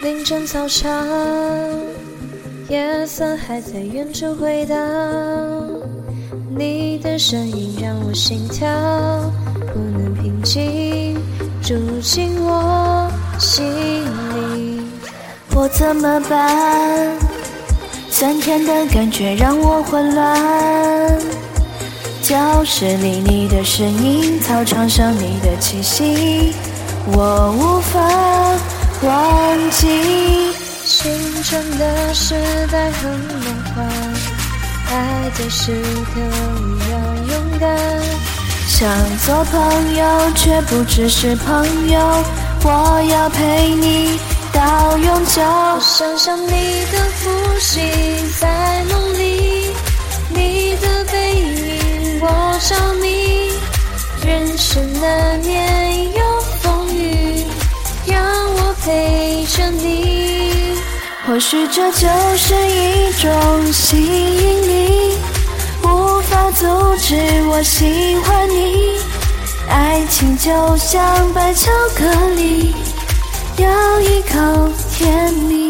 凌晨操场，夜色还在远处回荡，你的声音让我心跳不能平静，住进我心里。我怎么办？酸甜的感觉让我混乱。教室里你的声音，操场上你的气息，我无法。忘记，青春的时代很梦幻，爱的时刻要勇敢。想做朋友，却不只是朋友，我要陪你到永久。想象你的呼吸在梦着你，或许这就是一种吸引力，无法阻止我喜欢你。爱情就像白巧克力，咬一口甜蜜。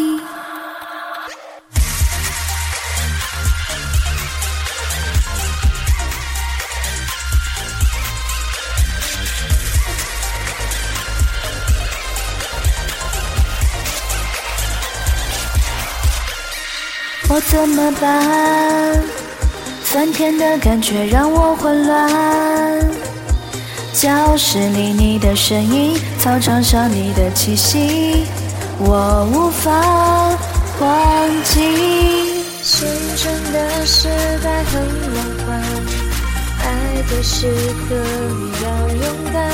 我怎么办？酸甜的感觉让我混乱。教室里你的声音，操场上你的气息，我无法忘记。青春的时代很浪漫，爱的时刻你要勇敢。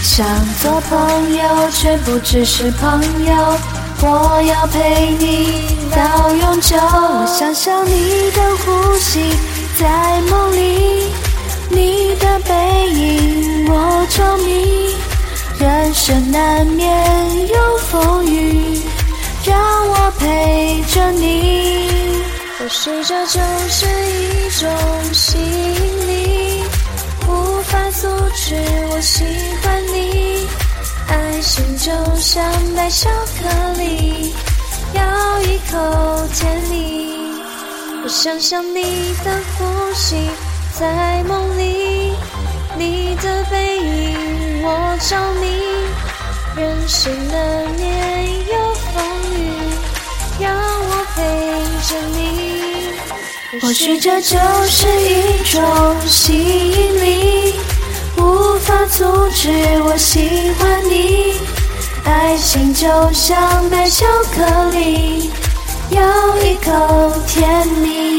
想做朋友，却不只是朋友。我要陪你到永久，我想象你的呼吸在梦里，你的背影我着迷。人生难免有风雨，让我陪着你。或许这就是一种吸引力，无法阻止我心。就像白巧克力，咬一口甜蜜。我想象你的呼吸在梦里，你的背影我着迷。人生难免有风雨，让我陪着你。或许这就是一种吸引力。无法阻止我喜欢你，心就像白巧克力，咬一口甜蜜。